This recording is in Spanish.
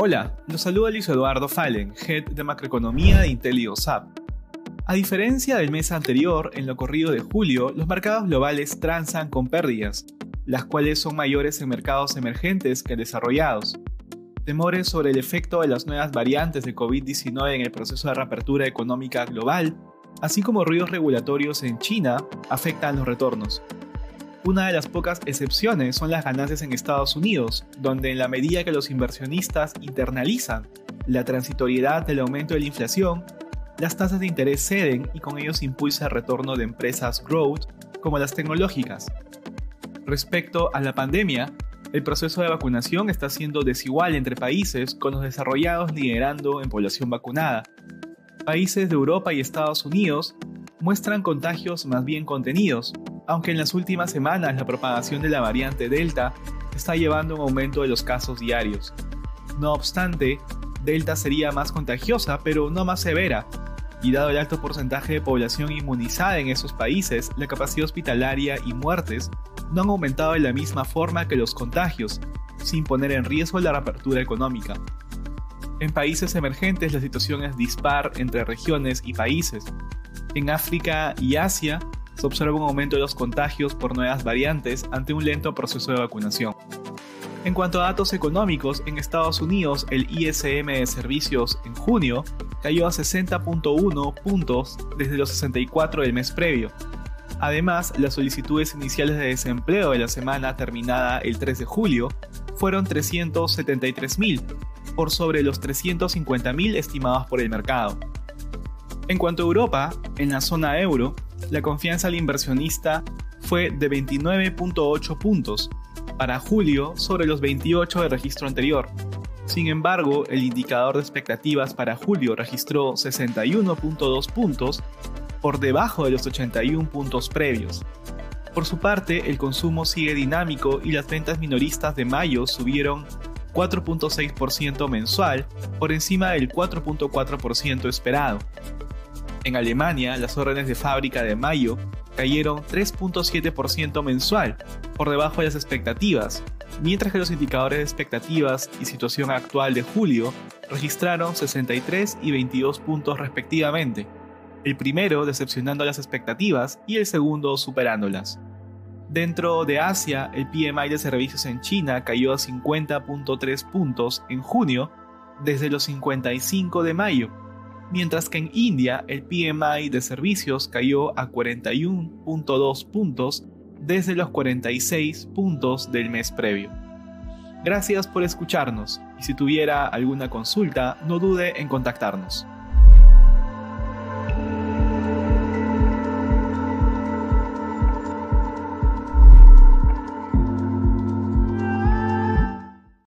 Hola, los saluda Luis Eduardo Fallen, Head de Macroeconomía de IntelioSAP. A diferencia del mes anterior, en lo corrido de julio, los mercados globales transan con pérdidas, las cuales son mayores en mercados emergentes que desarrollados. Temores sobre el efecto de las nuevas variantes de COVID-19 en el proceso de reapertura económica global, así como ruidos regulatorios en China, afectan los retornos. Una de las pocas excepciones son las ganancias en Estados Unidos, donde en la medida que los inversionistas internalizan la transitoriedad del aumento de la inflación, las tasas de interés ceden y con ellos impulsa el retorno de empresas growth como las tecnológicas. Respecto a la pandemia, el proceso de vacunación está siendo desigual entre países, con los desarrollados liderando en población vacunada. Países de Europa y Estados Unidos muestran contagios más bien contenidos, aunque en las últimas semanas la propagación de la variante Delta está llevando un aumento de los casos diarios. No obstante, Delta sería más contagiosa, pero no más severa, y dado el alto porcentaje de población inmunizada en esos países, la capacidad hospitalaria y muertes no han aumentado de la misma forma que los contagios, sin poner en riesgo la reapertura económica. En países emergentes la situación es dispar entre regiones y países. En África y Asia se observa un aumento de los contagios por nuevas variantes ante un lento proceso de vacunación. En cuanto a datos económicos, en Estados Unidos el ISM de servicios en junio cayó a 60.1 puntos desde los 64 del mes previo. Además, las solicitudes iniciales de desempleo de la semana terminada el 3 de julio fueron 373.000, por sobre los 350.000 estimados por el mercado. En cuanto a Europa, en la zona euro, la confianza al inversionista fue de 29.8 puntos para julio sobre los 28 del registro anterior. Sin embargo, el indicador de expectativas para julio registró 61.2 puntos por debajo de los 81 puntos previos. Por su parte, el consumo sigue dinámico y las ventas minoristas de mayo subieron 4.6% mensual por encima del 4.4% esperado. En Alemania, las órdenes de fábrica de mayo cayeron 3.7% mensual, por debajo de las expectativas, mientras que los indicadores de expectativas y situación actual de julio registraron 63 y 22 puntos respectivamente, el primero decepcionando las expectativas y el segundo superándolas. Dentro de Asia, el PMI de servicios en China cayó a 50.3 puntos en junio desde los 55 de mayo, mientras que en India el PMI de servicios cayó a 41.2 puntos desde los 46 puntos del mes previo. Gracias por escucharnos y si tuviera alguna consulta no dude en contactarnos.